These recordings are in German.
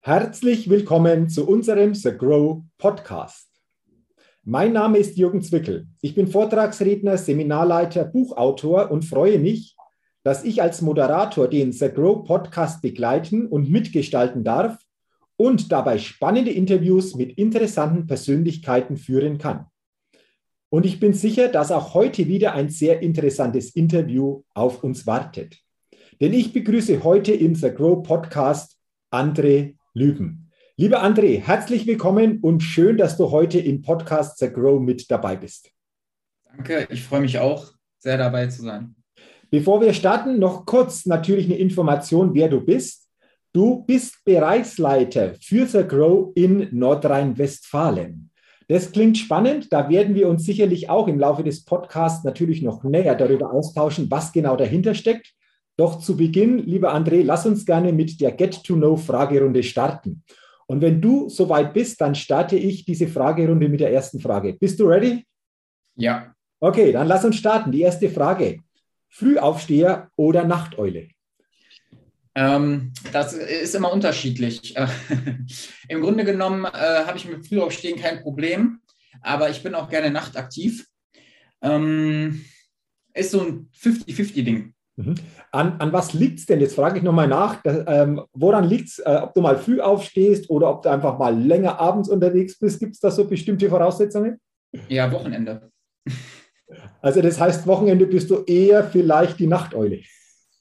Herzlich willkommen zu unserem The Grow Podcast. Mein Name ist Jürgen Zwickel. Ich bin Vortragsredner, Seminarleiter, Buchautor und freue mich, dass ich als Moderator den The Grow Podcast begleiten und mitgestalten darf und dabei spannende Interviews mit interessanten Persönlichkeiten führen kann. Und ich bin sicher, dass auch heute wieder ein sehr interessantes Interview auf uns wartet. Denn ich begrüße heute im The Grow Podcast André Lüben. Lieber André, herzlich willkommen und schön, dass du heute im Podcast The Grow mit dabei bist. Danke, ich freue mich auch, sehr dabei zu sein. Bevor wir starten, noch kurz natürlich eine Information, wer du bist. Du bist Bereichsleiter für The Grow in Nordrhein-Westfalen. Das klingt spannend. Da werden wir uns sicherlich auch im Laufe des Podcasts natürlich noch näher darüber austauschen, was genau dahinter steckt. Doch zu Beginn, lieber André, lass uns gerne mit der Get-to-Know-Fragerunde starten. Und wenn du soweit bist, dann starte ich diese Fragerunde mit der ersten Frage. Bist du ready? Ja. Okay, dann lass uns starten. Die erste Frage. Frühaufsteher oder Nachteule? Ähm, das ist immer unterschiedlich. Im Grunde genommen äh, habe ich mit Frühaufstehen kein Problem, aber ich bin auch gerne nachtaktiv. Ähm, ist so ein 50-50-Ding. Mhm. An, an was liegt es denn? Jetzt frage ich nochmal nach. Das, ähm, woran liegt es, äh, ob du mal früh aufstehst oder ob du einfach mal länger abends unterwegs bist? Gibt es da so bestimmte Voraussetzungen? Ja, Wochenende. Also das heißt, Wochenende bist du eher vielleicht die Nachteule.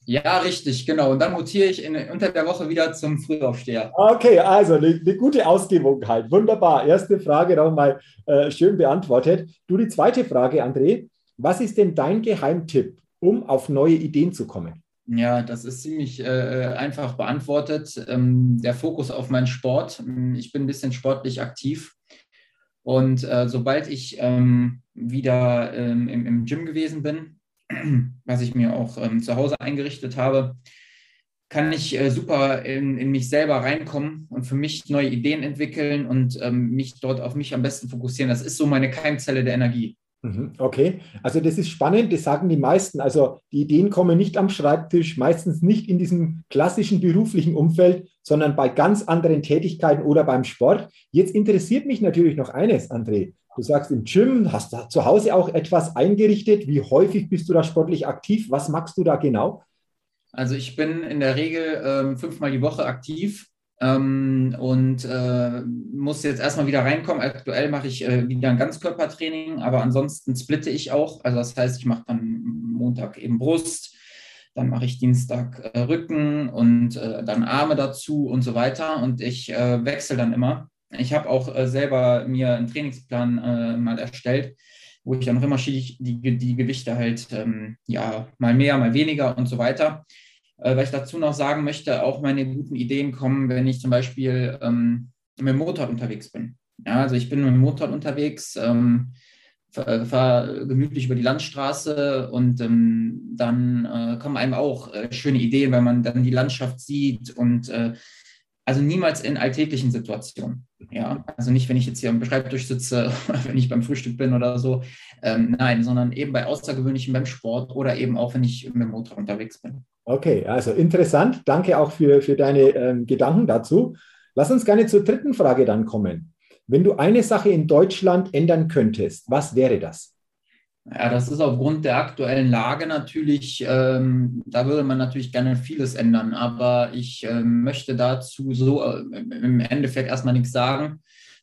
Ja, richtig, genau. Und dann mutiere ich in, unter der Woche wieder zum Frühaufsteher. Okay, also eine, eine gute Ausgewogenheit. Wunderbar. Erste Frage nochmal äh, schön beantwortet. Du, die zweite Frage, André. Was ist denn dein Geheimtipp, um auf neue Ideen zu kommen? Ja, das ist ziemlich äh, einfach beantwortet. Ähm, der Fokus auf meinen Sport. Ich bin ein bisschen sportlich aktiv. Und äh, sobald ich ähm, wieder ähm, im, im, Gym gewesen bin, was ich mir auch ähm, zu Hause eingerichtet habe, kann ich äh, super in, in, mich selber reinkommen und für mich neue Ideen entwickeln und ähm, mich dort auf mich am besten fokussieren. Das ist so meine Keimzelle der Energie. Mhm, okay, also das ist spannend, das sagen die meisten. Also die Ideen kommen nicht am Schreibtisch, meistens nicht in diesem klassischen beruflichen Umfeld, sondern bei ganz anderen Tätigkeiten oder beim Sport. Jetzt interessiert mich natürlich noch eines, André. Du sagst im Gym, hast du zu Hause auch etwas eingerichtet. Wie häufig bist du da sportlich aktiv? Was machst du da genau? Also ich bin in der Regel ähm, fünfmal die Woche aktiv ähm, und äh, muss jetzt erstmal wieder reinkommen. Aktuell mache ich äh, wieder ein Ganzkörpertraining, aber ansonsten splitte ich auch. Also das heißt, ich mache dann Montag eben Brust, dann mache ich Dienstag äh, Rücken und äh, dann Arme dazu und so weiter. Und ich äh, wechsle dann immer. Ich habe auch äh, selber mir einen Trainingsplan mal erstellt, wo ich dann auch immer die, die, Gewichte halt ähm, ja mal mehr, mal weniger und so weiter. Äh, weil ich dazu noch sagen möchte, auch meine guten Ideen kommen, wenn ich zum Beispiel ähm, mit dem Motorrad unterwegs bin. Ja, also ich bin mit dem Motorrad unterwegs, ähm, fahre fahr gemütlich über die Landstraße und ähm, dann äh, kommen einem auch äh, schöne Ideen, weil man dann die Landschaft sieht und äh, also niemals in alltäglichen Situationen. Ja, also nicht, wenn ich jetzt hier am Schreibtisch sitze, wenn ich beim Frühstück bin oder so. Ähm, nein, sondern eben bei Außergewöhnlichen beim Sport oder eben auch, wenn ich mit dem Motorrad unterwegs bin. Okay, also interessant. Danke auch für, für deine ähm, Gedanken dazu. Lass uns gerne zur dritten Frage dann kommen. Wenn du eine Sache in Deutschland ändern könntest, was wäre das? Ja, das ist aufgrund der aktuellen Lage natürlich, ähm, da würde man natürlich gerne vieles ändern, aber ich äh, möchte dazu so äh, im Endeffekt erstmal nichts sagen,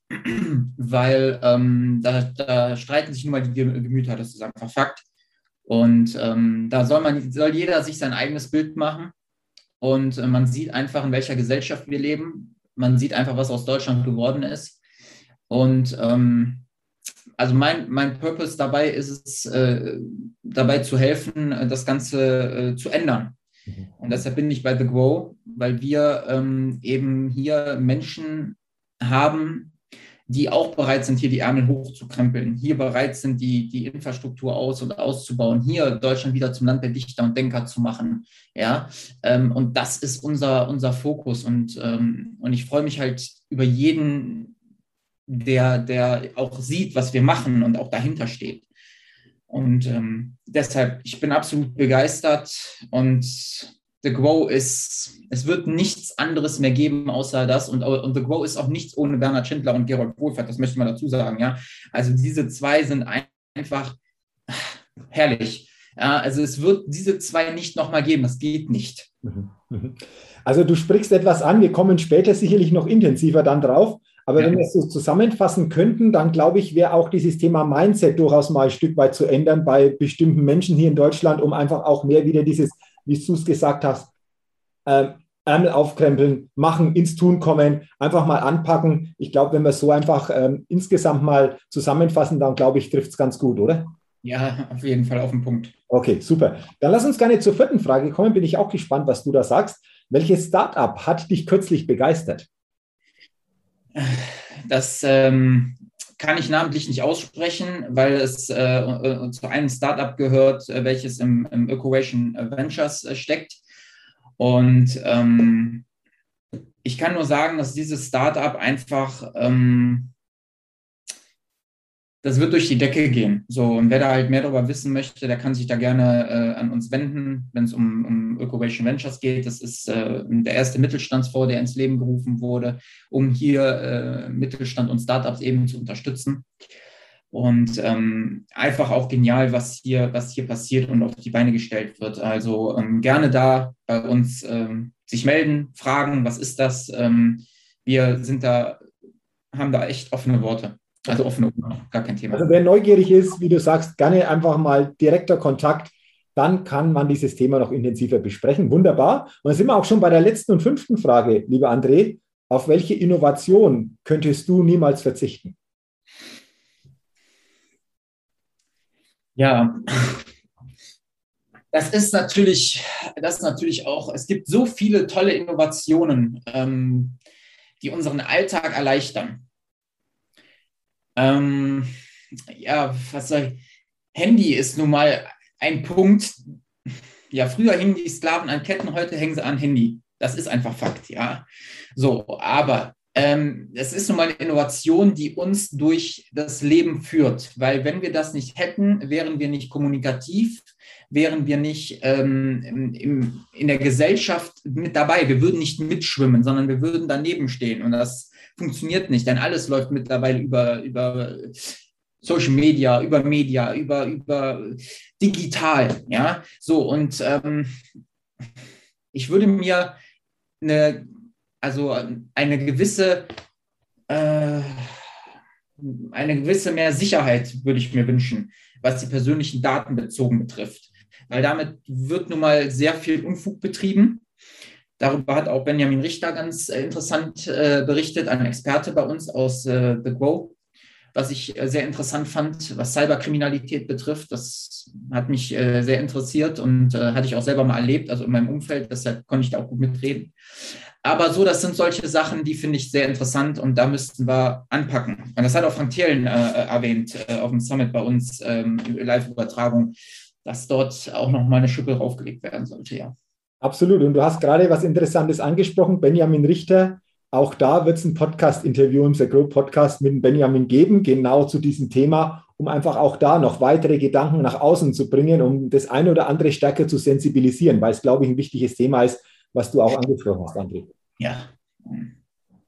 weil ähm, da, da, streiten sich nun mal die Gemüter, das ist einfach Fakt. Und ähm, da soll man, soll jeder sich sein eigenes Bild machen. Und äh, man sieht einfach, in welcher Gesellschaft wir leben. Man sieht einfach, was aus Deutschland geworden ist. Und ähm, also mein, mein Purpose dabei ist es, äh, dabei zu helfen, äh, das Ganze äh, zu ändern. Mhm. Und deshalb bin ich bei The Grow, weil wir ähm, eben hier Menschen haben, die auch bereit sind, hier die Ärmel hochzukrempeln, hier bereit sind, die, die Infrastruktur aus- und auszubauen, hier Deutschland wieder zum Land der Dichter und Denker zu machen. Ja, ähm, und das ist unser, unser Fokus. Und, ähm, und ich freue mich halt über jeden, der, der auch sieht, was wir machen und auch dahinter steht. Und ähm, deshalb, ich bin absolut begeistert und The Grow ist, es wird nichts anderes mehr geben außer das. Und, und The Grow ist auch nichts ohne Bernhard Schindler und Gerold Wohlfahrt, das möchte man dazu sagen. Ja? Also diese zwei sind einfach herrlich. Ja, also es wird diese zwei nicht nochmal geben, das geht nicht. Mhm, mhm. Also du sprichst etwas an, wir kommen später sicherlich noch intensiver dann drauf. Aber ja. wenn wir es so zusammenfassen könnten, dann glaube ich, wäre auch dieses Thema Mindset durchaus mal ein Stück weit zu ändern bei bestimmten Menschen hier in Deutschland, um einfach auch mehr wieder dieses, wie du es gesagt hast, äh, Ärmel aufkrempeln, machen, ins Tun kommen, einfach mal anpacken. Ich glaube, wenn wir es so einfach ähm, insgesamt mal zusammenfassen, dann glaube ich, trifft es ganz gut, oder? Ja, auf jeden Fall auf den Punkt. Okay, super. Dann lass uns gerne zur vierten Frage kommen. Bin ich auch gespannt, was du da sagst. Welches Startup hat dich kürzlich begeistert? Das ähm, kann ich namentlich nicht aussprechen, weil es äh, äh zu einem Startup gehört, äh, welches im, im Equation Ventures äh, steckt. Und ähm, ich kann nur sagen, dass dieses Startup einfach ähm, das wird durch die Decke gehen. So, und wer da halt mehr darüber wissen möchte, der kann sich da gerne äh, an uns wenden, wenn es um, um Ökovation Ventures geht. Das ist äh, der erste Mittelstandsfonds, der ins Leben gerufen wurde, um hier äh, Mittelstand und Startups eben zu unterstützen. Und ähm, einfach auch genial, was hier, was hier passiert und auf die Beine gestellt wird. Also ähm, gerne da bei uns ähm, sich melden, fragen, was ist das? Ähm, wir sind da, haben da echt offene Worte. Also offene gar kein Thema. Also wer neugierig ist, wie du sagst, gerne einfach mal direkter Kontakt, dann kann man dieses Thema noch intensiver besprechen. Wunderbar. Und dann sind wir auch schon bei der letzten und fünften Frage, lieber André. Auf welche Innovation könntest du niemals verzichten? Ja, das ist natürlich, das ist natürlich auch, es gibt so viele tolle Innovationen, ähm, die unseren Alltag erleichtern. Ähm, ja, was soll ich? Handy ist nun mal ein Punkt. Ja, früher hingen die Sklaven an Ketten, heute hängen sie an Handy. Das ist einfach Fakt, ja. So, aber ähm, es ist nun mal eine Innovation, die uns durch das Leben führt, weil wenn wir das nicht hätten, wären wir nicht kommunikativ, wären wir nicht ähm, im, in der Gesellschaft mit dabei. Wir würden nicht mitschwimmen, sondern wir würden daneben stehen. Und das funktioniert nicht, denn alles läuft mittlerweile über, über Social Media, über Media, über, über digital. Ja, so und ähm, ich würde mir eine, also eine gewisse, äh, eine gewisse mehr Sicherheit würde ich mir wünschen, was die persönlichen Daten bezogen betrifft. Weil damit wird nun mal sehr viel Unfug betrieben. Darüber hat auch Benjamin Richter ganz äh, interessant äh, berichtet, ein Experte bei uns aus äh, The Grow, was ich äh, sehr interessant fand, was Cyberkriminalität betrifft. Das hat mich äh, sehr interessiert und äh, hatte ich auch selber mal erlebt, also in meinem Umfeld, deshalb konnte ich da auch gut mitreden. Aber so, das sind solche Sachen, die finde ich sehr interessant und da müssten wir anpacken. Und das hat auch Frank Thielen erwähnt auf dem Summit bei uns, ähm, Live-Übertragung, dass dort auch nochmal eine Schippe draufgelegt werden sollte, ja. Absolut. Und du hast gerade was Interessantes angesprochen, Benjamin Richter. Auch da wird es ein Podcast-Interview im The Grow Podcast mit Benjamin geben, genau zu diesem Thema, um einfach auch da noch weitere Gedanken nach außen zu bringen, um das eine oder andere stärker zu sensibilisieren, weil es, glaube ich, ein wichtiges Thema ist, was du auch angesprochen hast, André. Ja.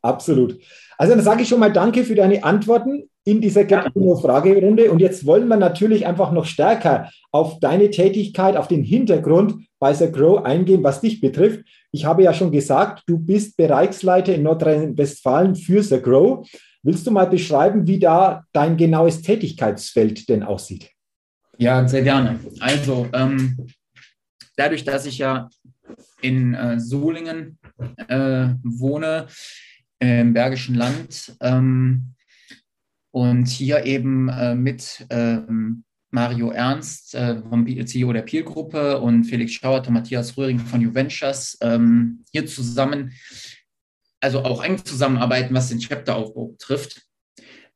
Absolut. Also dann sage ich schon mal Danke für deine Antworten in dieser Fragerunde. Und jetzt wollen wir natürlich einfach noch stärker auf deine Tätigkeit, auf den Hintergrund bei The Grow eingehen, was dich betrifft. Ich habe ja schon gesagt, du bist Bereichsleiter in Nordrhein-Westfalen für The Grow. Willst du mal beschreiben, wie da dein genaues Tätigkeitsfeld denn aussieht? Ja, sehr gerne. Also, ähm, dadurch, dass ich ja in äh, Solingen äh, wohne, im Bergischen Land, ähm, und hier eben äh, mit ähm, Mario Ernst äh, vom CEO der Peel-Gruppe und Felix Schauert und Matthias Röhring von Juventures ähm, hier zusammen, also auch eng zusammenarbeiten, was den Chapteraufbau betrifft.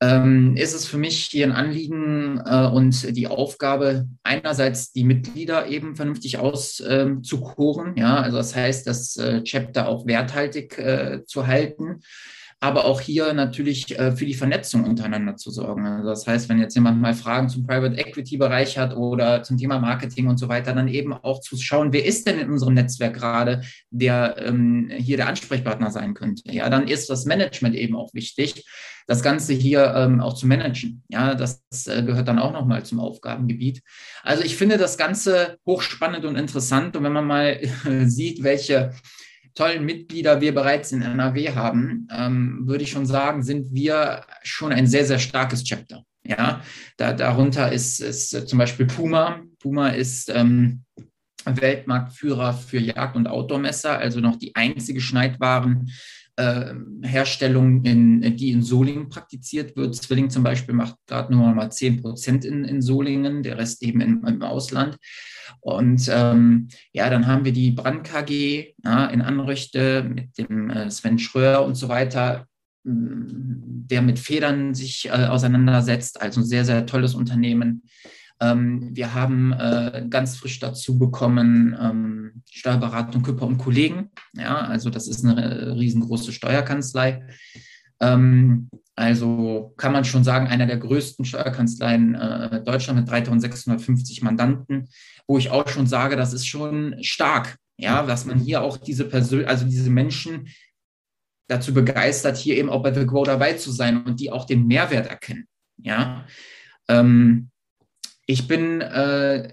Ähm, ist es für mich hier ein Anliegen äh, und die Aufgabe, einerseits die Mitglieder eben vernünftig auszukoren, ähm, ja, also das heißt, das äh, Chapter auch werthaltig äh, zu halten aber auch hier natürlich äh, für die Vernetzung untereinander zu sorgen. Also das heißt, wenn jetzt jemand mal Fragen zum Private Equity Bereich hat oder zum Thema Marketing und so weiter, dann eben auch zu schauen, wer ist denn in unserem Netzwerk gerade, der ähm, hier der Ansprechpartner sein könnte. Ja, dann ist das Management eben auch wichtig, das Ganze hier ähm, auch zu managen. Ja, das äh, gehört dann auch nochmal zum Aufgabengebiet. Also ich finde das Ganze hochspannend und interessant. Und wenn man mal äh, sieht, welche tollen Mitglieder wir bereits in NRW haben, ähm, würde ich schon sagen, sind wir schon ein sehr, sehr starkes Chapter. Ja, da, darunter ist, ist zum Beispiel Puma. Puma ist ähm, Weltmarktführer für Jagd- und Outdoor-Messer, also noch die einzige Schneidwarenherstellung, in, die in Solingen praktiziert wird. Zwilling zum Beispiel macht gerade nur mal 10 Prozent in, in Solingen, der Rest eben im, im Ausland. Und ähm, ja, dann haben wir die Brand KG ja, in Anrichte mit dem äh, Sven Schröer und so weiter, mm, der mit Federn sich äh, auseinandersetzt. Also ein sehr, sehr tolles Unternehmen. Ähm, wir haben äh, ganz frisch dazu bekommen ähm, Steuerberatung Küpper und Kollegen. Ja, also das ist eine riesengroße Steuerkanzlei. Ähm, also kann man schon sagen, einer der größten Steuerkanzleien äh, Deutschland mit 3650 Mandanten, wo ich auch schon sage, das ist schon stark, ja, dass man hier auch diese Persön also diese Menschen dazu begeistert, hier eben auch bei The Grow dabei zu sein und die auch den Mehrwert erkennen. Ja, ähm, ich bin äh,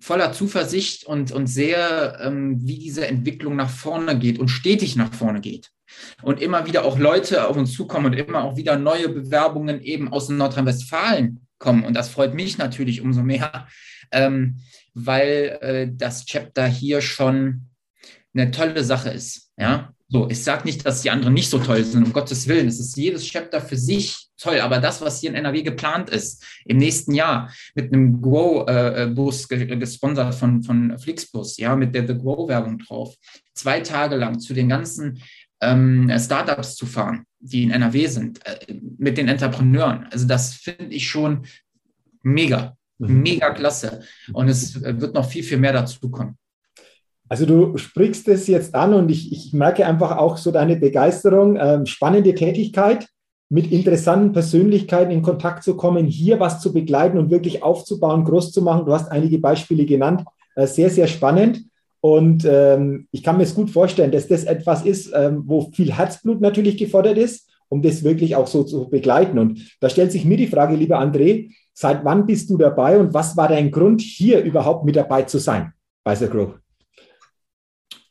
voller Zuversicht und, und sehr, ähm, wie diese Entwicklung nach vorne geht und stetig nach vorne geht und immer wieder auch Leute auf uns zukommen und immer auch wieder neue Bewerbungen eben aus Nordrhein-Westfalen kommen. Und das freut mich natürlich umso mehr, ähm, weil äh, das Chapter hier schon eine tolle Sache ist. Ja, so, ich sage nicht, dass die anderen nicht so toll sind, um Gottes Willen. Es ist jedes Chapter für sich toll, aber das, was hier in NRW geplant ist, im nächsten Jahr mit einem Grow-Bus äh, gesponsert von, von Flixbus, ja, mit der The Grow-Werbung drauf, zwei Tage lang zu den ganzen ähm, Startups zu fahren, die in NRW sind, äh, mit den Entrepreneuren. Also das finde ich schon mega, mhm. mega klasse. Und es wird noch viel, viel mehr dazu kommen. Also du sprichst es jetzt an und ich, ich merke einfach auch so deine Begeisterung, ähm, spannende Tätigkeit, mit interessanten Persönlichkeiten in Kontakt zu kommen, hier was zu begleiten und wirklich aufzubauen, groß zu machen. Du hast einige Beispiele genannt, äh, sehr, sehr spannend. Und ähm, ich kann mir es gut vorstellen, dass das etwas ist, ähm, wo viel Herzblut natürlich gefordert ist, um das wirklich auch so zu begleiten. Und da stellt sich mir die Frage, lieber André, seit wann bist du dabei und was war dein Grund, hier überhaupt mit dabei zu sein bei The Grow?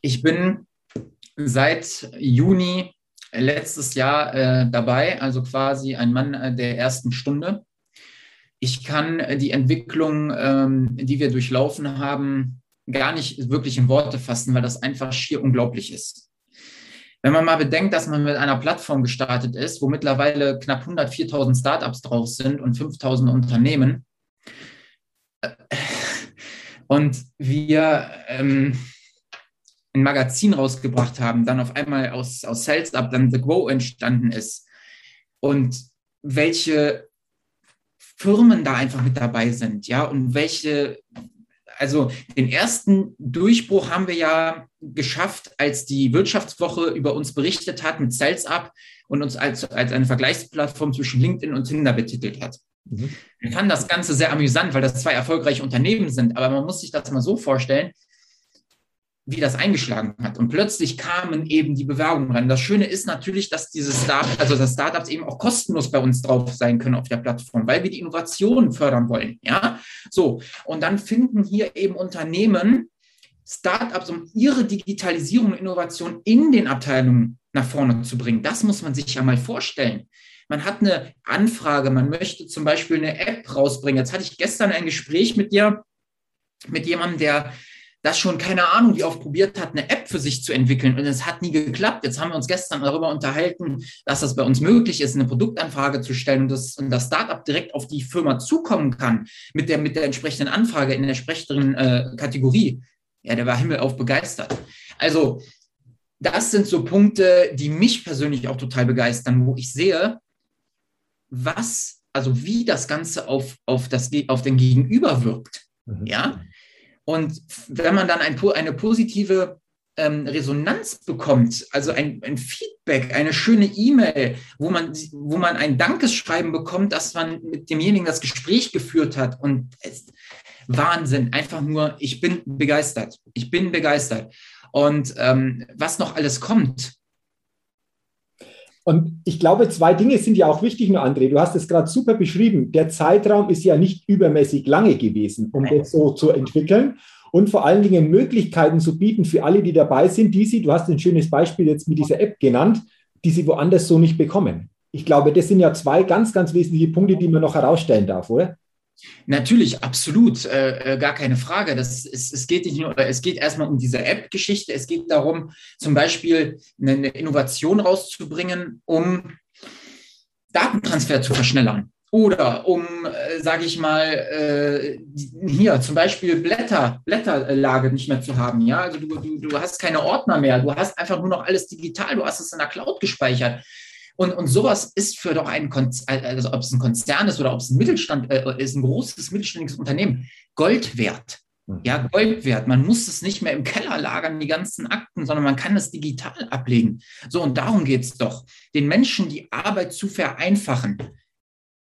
Ich bin seit Juni letztes Jahr äh, dabei, also quasi ein Mann äh, der ersten Stunde. Ich kann die Entwicklung, ähm, die wir durchlaufen haben, gar nicht wirklich in Worte fassen, weil das einfach schier unglaublich ist. Wenn man mal bedenkt, dass man mit einer Plattform gestartet ist, wo mittlerweile knapp 104.000 Startups drauf sind und 5.000 Unternehmen äh, und wir ähm, ein Magazin rausgebracht haben, dann auf einmal aus, aus Sales Up dann The Grow entstanden ist und welche Firmen da einfach mit dabei sind, ja, und welche, also den ersten Durchbruch haben wir ja geschafft, als die Wirtschaftswoche über uns berichtet hat mit Sales Up und uns als, als eine Vergleichsplattform zwischen LinkedIn und Tinder betitelt hat. Mhm. Ich fand das Ganze sehr amüsant, weil das zwei erfolgreiche Unternehmen sind, aber man muss sich das mal so vorstellen, wie das eingeschlagen hat. Und plötzlich kamen eben die Bewerbungen rein. Das Schöne ist natürlich, dass diese Start also dass Startups eben auch kostenlos bei uns drauf sein können auf der Plattform, weil wir die Innovation fördern wollen. Ja, so. Und dann finden hier eben Unternehmen Startups, um ihre Digitalisierung und Innovation in den Abteilungen nach vorne zu bringen. Das muss man sich ja mal vorstellen. Man hat eine Anfrage, man möchte zum Beispiel eine App rausbringen. Jetzt hatte ich gestern ein Gespräch mit dir, mit jemandem, der das schon, keine Ahnung, wie oft probiert hat, eine App für sich zu entwickeln und es hat nie geklappt. Jetzt haben wir uns gestern darüber unterhalten, dass das bei uns möglich ist, eine Produktanfrage zu stellen und das, und das Startup direkt auf die Firma zukommen kann mit der, mit der entsprechenden Anfrage in der entsprechenden äh, Kategorie. Ja, der war himmelauf begeistert. Also, das sind so Punkte, die mich persönlich auch total begeistern, wo ich sehe, was, also wie das Ganze auf, auf, das, auf den Gegenüber wirkt. Mhm. Ja, und wenn man dann ein, eine positive ähm, Resonanz bekommt, also ein, ein Feedback, eine schöne E-Mail, wo man, wo man ein Dankeschreiben bekommt, dass man mit demjenigen das Gespräch geführt hat und es, Wahnsinn, einfach nur, ich bin begeistert, ich bin begeistert. Und ähm, was noch alles kommt, und ich glaube, zwei Dinge sind ja auch wichtig, nur André. Du hast es gerade super beschrieben. Der Zeitraum ist ja nicht übermäßig lange gewesen, um das so zu entwickeln und vor allen Dingen Möglichkeiten zu bieten für alle, die dabei sind, die sie, du hast ein schönes Beispiel jetzt mit dieser App genannt, die sie woanders so nicht bekommen. Ich glaube, das sind ja zwei ganz, ganz wesentliche Punkte, die man noch herausstellen darf, oder? Natürlich, absolut, äh, äh, gar keine Frage. Das ist, es geht nicht nur, es geht erstmal um diese App-Geschichte. Es geht darum, zum Beispiel eine Innovation rauszubringen, um Datentransfer zu verschnellern. Oder um, äh, sage ich mal, äh, hier zum Beispiel Blätter, Blätterlage nicht mehr zu haben. Ja, also du, du, du hast keine Ordner mehr. Du hast einfach nur noch alles digital. Du hast es in der Cloud gespeichert. Und, und sowas ist für doch einen Konzern, also ob es ein Konzern ist oder ob es ein Mittelstand äh, ist, ein großes mittelständiges Unternehmen, Gold wert. Mhm. Ja, Gold wert. Man muss es nicht mehr im Keller lagern, die ganzen Akten, sondern man kann es digital ablegen. So, und darum geht es doch, den Menschen die Arbeit zu vereinfachen.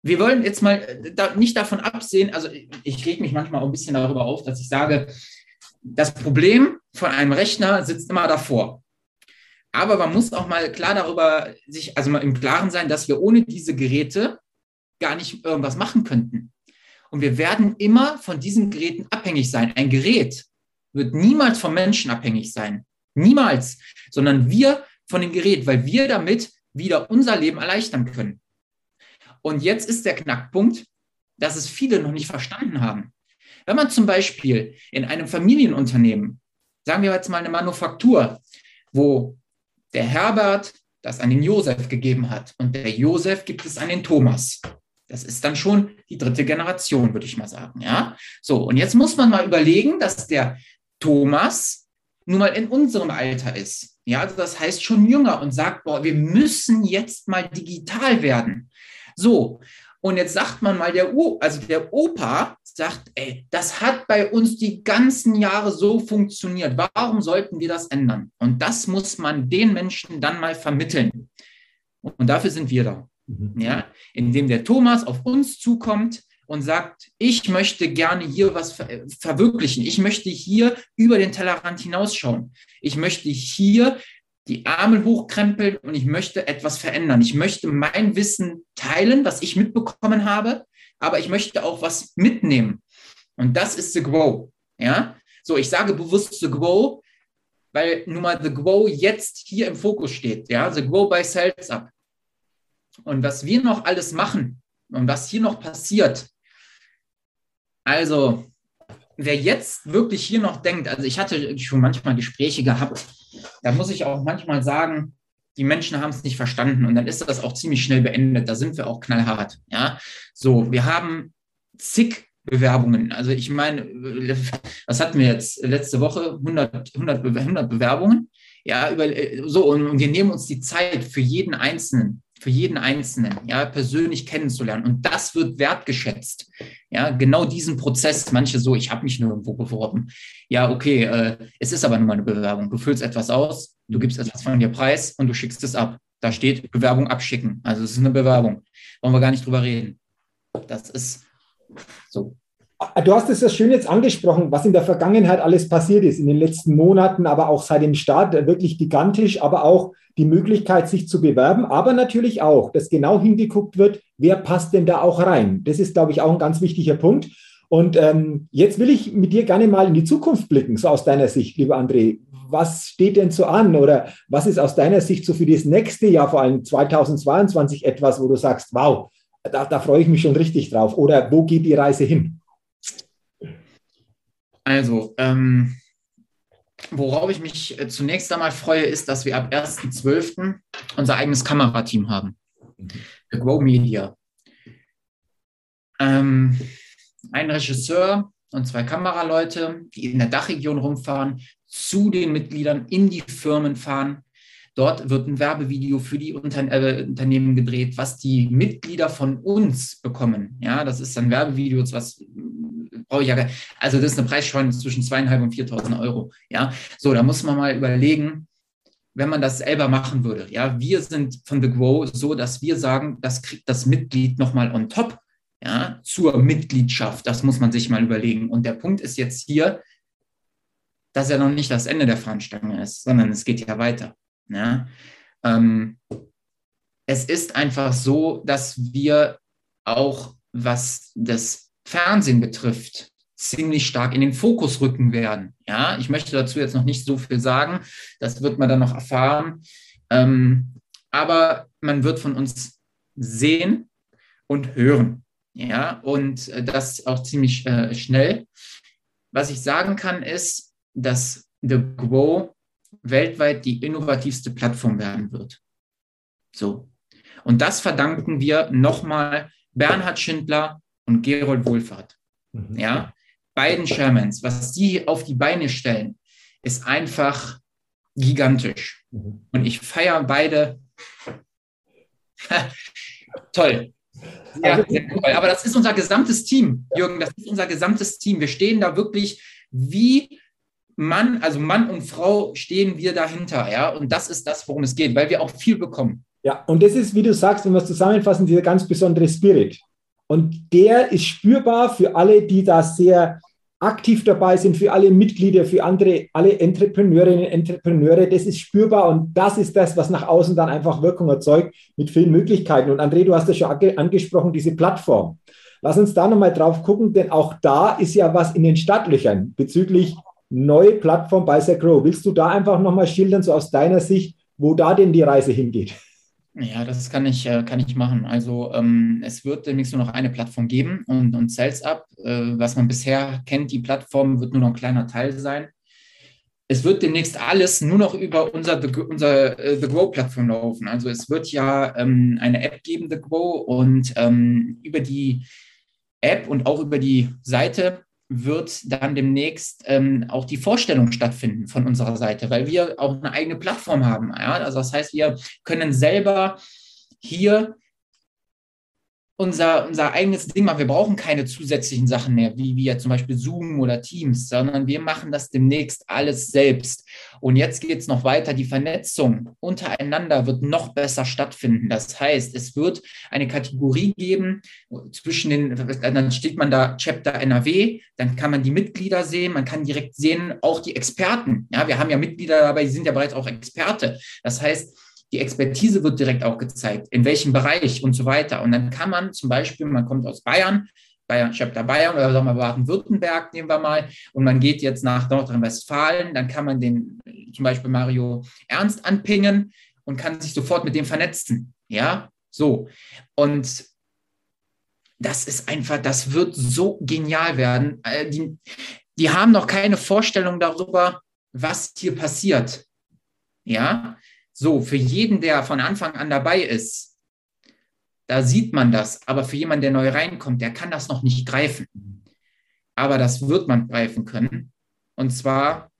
Wir wollen jetzt mal äh, da nicht davon absehen, also ich reg mich manchmal auch ein bisschen darüber auf, dass ich sage, das Problem von einem Rechner sitzt immer davor. Aber man muss auch mal klar darüber sich, also mal im Klaren sein, dass wir ohne diese Geräte gar nicht irgendwas machen könnten. Und wir werden immer von diesen Geräten abhängig sein. Ein Gerät wird niemals vom Menschen abhängig sein. Niemals. Sondern wir von dem Gerät, weil wir damit wieder unser Leben erleichtern können. Und jetzt ist der Knackpunkt, dass es viele noch nicht verstanden haben. Wenn man zum Beispiel in einem Familienunternehmen, sagen wir jetzt mal eine Manufaktur, wo der Herbert das an den Josef gegeben hat und der Josef gibt es an den Thomas. Das ist dann schon die dritte Generation, würde ich mal sagen. Ja, so und jetzt muss man mal überlegen, dass der Thomas nun mal in unserem Alter ist. Ja, also das heißt schon jünger und sagt, boah, wir müssen jetzt mal digital werden. So, und jetzt sagt man mal, der, o also der Opa sagt, ey, das hat bei uns die ganzen Jahre so funktioniert. Warum sollten wir das ändern? Und das muss man den Menschen dann mal vermitteln. Und dafür sind wir da. Mhm. Ja, indem der Thomas auf uns zukommt und sagt, ich möchte gerne hier was ver verwirklichen. Ich möchte hier über den Tellerrand hinausschauen. Ich möchte hier die Arme hochkrempeln und ich möchte etwas verändern. Ich möchte mein Wissen teilen, was ich mitbekommen habe, aber ich möchte auch was mitnehmen. Und das ist The Grow. Ja, so ich sage bewusst The Grow, weil nun mal The Grow jetzt hier im Fokus steht. Ja, The Grow by Sales Up. Und was wir noch alles machen und was hier noch passiert, also wer jetzt wirklich hier noch denkt, also ich hatte schon manchmal Gespräche gehabt, da muss ich auch manchmal sagen, die Menschen haben es nicht verstanden und dann ist das auch ziemlich schnell beendet. Da sind wir auch knallhart. Ja, so, wir haben zig Bewerbungen. Also ich meine, was hatten wir jetzt letzte Woche? 100, 100, 100 Bewerbungen. Ja, über, so, und wir nehmen uns die Zeit für jeden Einzelnen für jeden Einzelnen, ja, persönlich kennenzulernen. Und das wird wertgeschätzt. Ja, genau diesen Prozess. Manche so, ich habe mich nur irgendwo beworben. Ja, okay, äh, es ist aber nur mal eine Bewerbung. Du füllst etwas aus, du gibst etwas von dir preis und du schickst es ab. Da steht Bewerbung abschicken. Also es ist eine Bewerbung. Wollen wir gar nicht drüber reden. Das ist so. Du hast es ja schön jetzt angesprochen, was in der Vergangenheit alles passiert ist, in den letzten Monaten, aber auch seit dem Start, wirklich gigantisch, aber auch die Möglichkeit, sich zu bewerben, aber natürlich auch, dass genau hingeguckt wird, wer passt denn da auch rein. Das ist, glaube ich, auch ein ganz wichtiger Punkt. Und ähm, jetzt will ich mit dir gerne mal in die Zukunft blicken, so aus deiner Sicht, lieber André. Was steht denn so an oder was ist aus deiner Sicht so für das nächste Jahr, vor allem 2022, etwas, wo du sagst, wow, da, da freue ich mich schon richtig drauf? Oder wo geht die Reise hin? Also, ähm, worauf ich mich äh, zunächst einmal freue, ist, dass wir ab 1.12. unser eigenes Kamerateam haben. The Grow Media. Ähm, ein Regisseur und zwei Kameraleute, die in der Dachregion rumfahren, zu den Mitgliedern in die Firmen fahren. Dort wird ein Werbevideo für die Unter äh, Unternehmen gedreht, was die Mitglieder von uns bekommen. Ja, das ist ein Werbevideo, was brauche ich ja, also das ist eine Preisspanne zwischen zweieinhalb und 4.000 Euro. Ja, so, da muss man mal überlegen, wenn man das selber machen würde. Ja, wir sind von The Grow so, dass wir sagen, das kriegt das Mitglied nochmal on top, ja, zur Mitgliedschaft. Das muss man sich mal überlegen. Und der Punkt ist jetzt hier, dass ja noch nicht das Ende der Fahnenstange ist, sondern es geht ja weiter. Ja. Ähm, es ist einfach so, dass wir auch, was das Fernsehen betrifft, ziemlich stark in den Fokus rücken werden. Ja, ich möchte dazu jetzt noch nicht so viel sagen. Das wird man dann noch erfahren. Ähm, aber man wird von uns sehen und hören. Ja, und äh, das auch ziemlich äh, schnell. Was ich sagen kann, ist, dass The Grow weltweit die innovativste Plattform werden wird. So. Und das verdanken wir nochmal Bernhard Schindler und Gerold Wohlfahrt. Mhm. Ja, beiden Shermans, was sie auf die Beine stellen, ist einfach gigantisch. Mhm. Und ich feiere beide. Toll. Ja, also sehr cool. Aber das ist unser gesamtes Team, Jürgen, das ist unser gesamtes Team. Wir stehen da wirklich wie Mann, also Mann und Frau stehen wir dahinter, ja. Und das ist das, worum es geht, weil wir auch viel bekommen. Ja, und das ist, wie du sagst, wenn wir es zusammenfassen, dieser ganz besondere Spirit. Und der ist spürbar für alle, die da sehr aktiv dabei sind, für alle Mitglieder, für andere, alle Entrepreneurinnen und Entrepreneure. Das ist spürbar und das ist das, was nach außen dann einfach Wirkung erzeugt mit vielen Möglichkeiten. Und André, du hast das schon angesprochen, diese Plattform. Lass uns da nochmal drauf gucken, denn auch da ist ja was in den Stadtlöchern bezüglich neue Plattform bei Grow. Willst du da einfach nochmal schildern, so aus deiner Sicht, wo da denn die Reise hingeht? Ja, das kann ich, äh, kann ich machen. Also ähm, es wird demnächst nur noch eine Plattform geben und, und Sales Up, äh, was man bisher kennt, die Plattform wird nur noch ein kleiner Teil sein. Es wird demnächst alles nur noch über unser, unser uh, The Grow-Plattform laufen. Also es wird ja ähm, eine App geben, The Grow, und ähm, über die App und auch über die Seite wird dann demnächst ähm, auch die Vorstellung stattfinden von unserer Seite, weil wir auch eine eigene Plattform haben. Ja? Also das heißt, wir können selber hier unser, unser eigenes Ding machen. Wir brauchen keine zusätzlichen Sachen mehr, wie wir zum Beispiel Zoom oder Teams, sondern wir machen das demnächst alles selbst. Und jetzt geht es noch weiter. Die Vernetzung untereinander wird noch besser stattfinden. Das heißt, es wird eine Kategorie geben zwischen den, dann steht man da Chapter NRW, dann kann man die Mitglieder sehen, man kann direkt sehen, auch die Experten. Ja, wir haben ja Mitglieder dabei, die sind ja bereits auch Experte. Das heißt, die Expertise wird direkt auch gezeigt, in welchem Bereich und so weiter. Und dann kann man zum Beispiel, man kommt aus Bayern, Bayern, Chapter Bayern oder sagen wir Baden-Württemberg, nehmen wir mal, und man geht jetzt nach Nordrhein-Westfalen, dann kann man den zum Beispiel Mario Ernst anpingen und kann sich sofort mit dem vernetzen. Ja, so. Und das ist einfach, das wird so genial werden. Äh, die, die haben noch keine Vorstellung darüber, was hier passiert. Ja, so, für jeden, der von Anfang an dabei ist, da sieht man das. Aber für jemanden, der neu reinkommt, der kann das noch nicht greifen. Aber das wird man greifen können. Und zwar,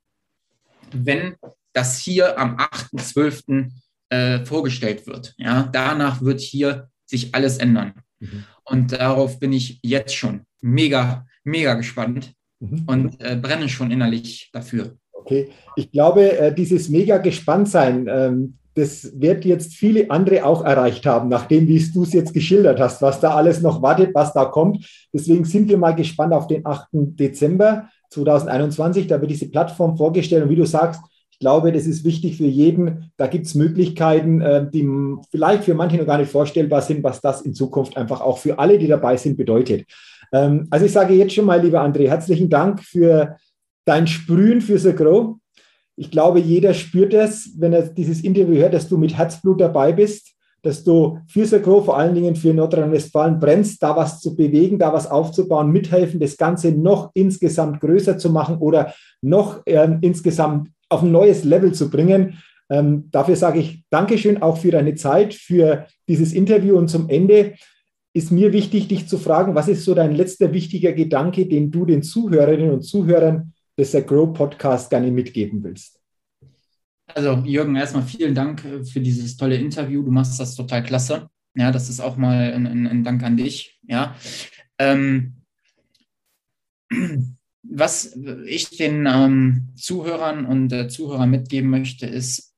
wenn das hier am 8.12. Äh, vorgestellt wird. Ja, danach wird hier sich alles ändern. Mhm. Und darauf bin ich jetzt schon mega, mega gespannt mhm. und äh, brenne schon innerlich dafür. Okay, ich glaube, äh, dieses mega gespannt sein, ähm, das wird jetzt viele andere auch erreicht haben, nachdem, wie du es jetzt geschildert hast, was da alles noch wartet, was da kommt. Deswegen sind wir mal gespannt auf den 8. Dezember 2021. Da wird diese Plattform vorgestellt. Und wie du sagst, ich glaube, das ist wichtig für jeden. Da gibt es Möglichkeiten, äh, die vielleicht für manche noch gar nicht vorstellbar sind, was das in Zukunft einfach auch für alle, die dabei sind, bedeutet. Ähm, also ich sage jetzt schon mal, lieber André, herzlichen Dank für dein Sprühen für The Grow. Ich glaube, jeder spürt es, wenn er dieses Interview hört, dass du mit Herzblut dabei bist, dass du für The Grow, vor allen Dingen für Nordrhein-Westfalen brennst, da was zu bewegen, da was aufzubauen, mithelfen, das Ganze noch insgesamt größer zu machen oder noch ähm, insgesamt auf ein neues Level zu bringen. Ähm, dafür sage ich Dankeschön auch für deine Zeit, für dieses Interview und zum Ende ist mir wichtig, dich zu fragen, was ist so dein letzter wichtiger Gedanke, den du den Zuhörerinnen und Zuhörern des der Grow Podcast gerne mitgeben willst? Also Jürgen, erstmal vielen Dank äh, für dieses tolle Interview. Du machst das total klasse. Ja, das ist auch mal ein, ein, ein Dank an dich. Ja. Ähm, was ich den ähm, Zuhörern und äh, Zuhörern mitgeben möchte, ist,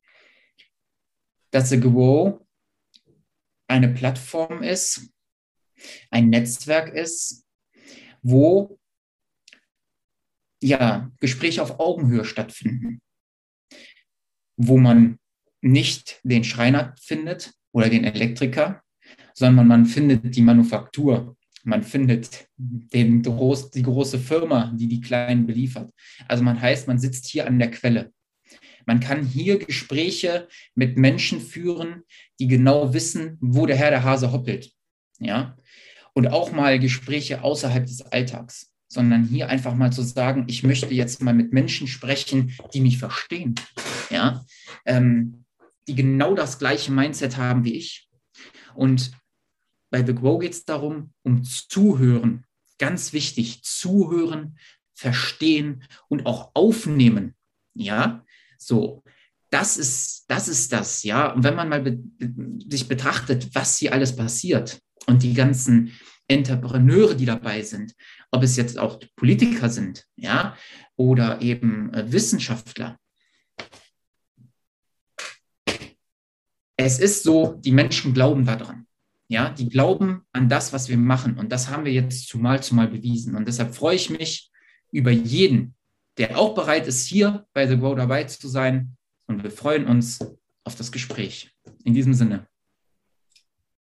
dass The Grow eine Plattform ist, ein Netzwerk ist, wo ja, Gespräche auf Augenhöhe stattfinden, wo man nicht den Schreiner findet oder den Elektriker, sondern man findet die Manufaktur, man findet den die große Firma, die die Kleinen beliefert. Also man heißt, man sitzt hier an der Quelle. Man kann hier Gespräche mit Menschen führen, die genau wissen, wo der Herr der Hase hoppelt. Ja? Und auch mal Gespräche außerhalb des Alltags, sondern hier einfach mal zu sagen, ich möchte jetzt mal mit Menschen sprechen, die mich verstehen. Ja? Ähm, die genau das gleiche Mindset haben wie ich. Und bei The Grow geht es darum, um Zuhören. Ganz wichtig, zuhören, verstehen und auch aufnehmen. Ja, so. Das ist, das ist das, ja. Und wenn man mal be sich betrachtet, was hier alles passiert und die ganzen Entrepreneure, die dabei sind, ob es jetzt auch Politiker sind, ja, oder eben äh, Wissenschaftler. Es ist so, die Menschen glauben daran. Ja, die glauben an das, was wir machen. Und das haben wir jetzt zumal zumal bewiesen. Und deshalb freue ich mich über jeden, der auch bereit ist, hier bei The Grow dabei zu sein. Und wir freuen uns auf das Gespräch. In diesem Sinne.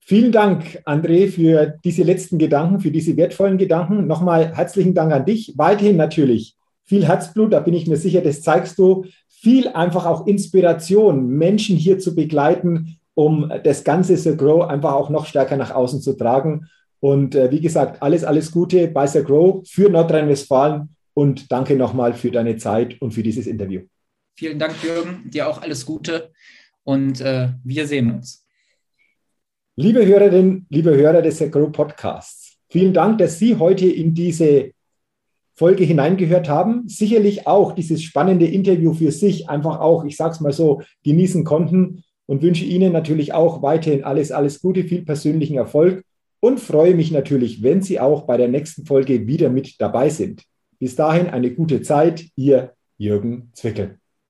Vielen Dank, André, für diese letzten Gedanken, für diese wertvollen Gedanken. Nochmal herzlichen Dank an dich. Weiterhin natürlich viel Herzblut, da bin ich mir sicher, das zeigst du. Viel einfach auch Inspiration, Menschen hier zu begleiten, um das ganze The Grow einfach auch noch stärker nach außen zu tragen. Und äh, wie gesagt, alles, alles Gute bei The Grow für Nordrhein-Westfalen und danke nochmal für deine Zeit und für dieses Interview. Vielen Dank, Jürgen. Dir auch alles Gute und äh, wir sehen uns. Liebe Hörerinnen, liebe Hörer des Grow Podcasts, vielen Dank, dass Sie heute in diese Folge hineingehört haben. Sicherlich auch dieses spannende Interview für sich einfach auch, ich sage es mal so, genießen konnten und wünsche Ihnen natürlich auch weiterhin alles, alles Gute, viel persönlichen Erfolg und freue mich natürlich, wenn Sie auch bei der nächsten Folge wieder mit dabei sind. Bis dahin eine gute Zeit, Ihr Jürgen Zwickel.